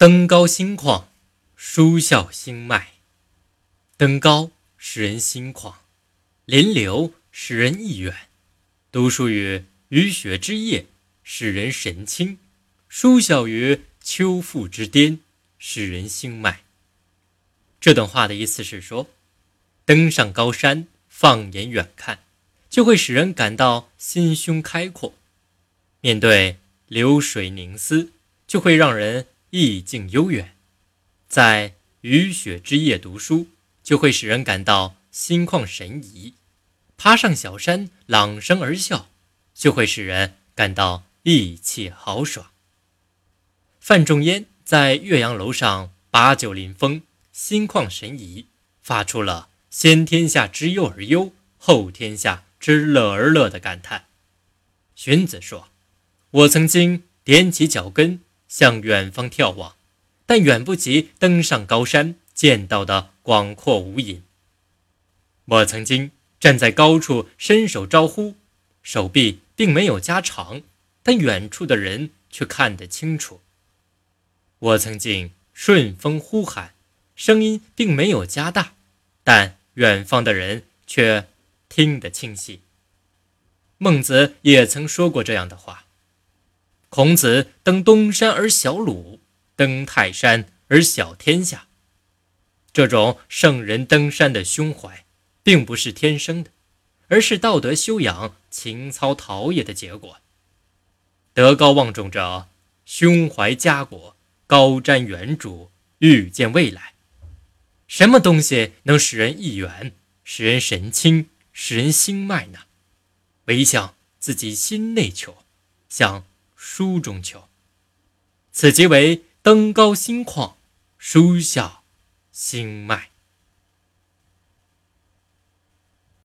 登高心旷，舒笑心迈。登高使人心旷，临流使人意远。读书于雨雪之夜，使人神清；舒孝于秋腹之巅，使人心迈。这段话的意思是说，登上高山，放眼远看，就会使人感到心胸开阔；面对流水凝思，就会让人。意境悠远，在雨雪之夜读书，就会使人感到心旷神怡；爬上小山，朗声而笑，就会使人感到意气豪爽。范仲淹在岳阳楼上把酒临风，心旷神怡，发出了“先天下之忧而忧，后天下之乐而乐”的感叹。荀子说：“我曾经踮起脚跟。”向远方眺望，但远不及登上高山见到的广阔无垠。我曾经站在高处伸手招呼，手臂并没有加长，但远处的人却看得清楚。我曾经顺风呼喊，声音并没有加大，但远方的人却听得清晰。孟子也曾说过这样的话。孔子登东山而小鲁，登泰山而小天下。这种圣人登山的胸怀，并不是天生的，而是道德修养、情操陶冶的结果。德高望重者，胸怀家国，高瞻远瞩，预见未来。什么东西能使人一远，使人神清，使人心迈呢？唯向自己心内求，向。书中求，此即为登高心旷，书下心迈。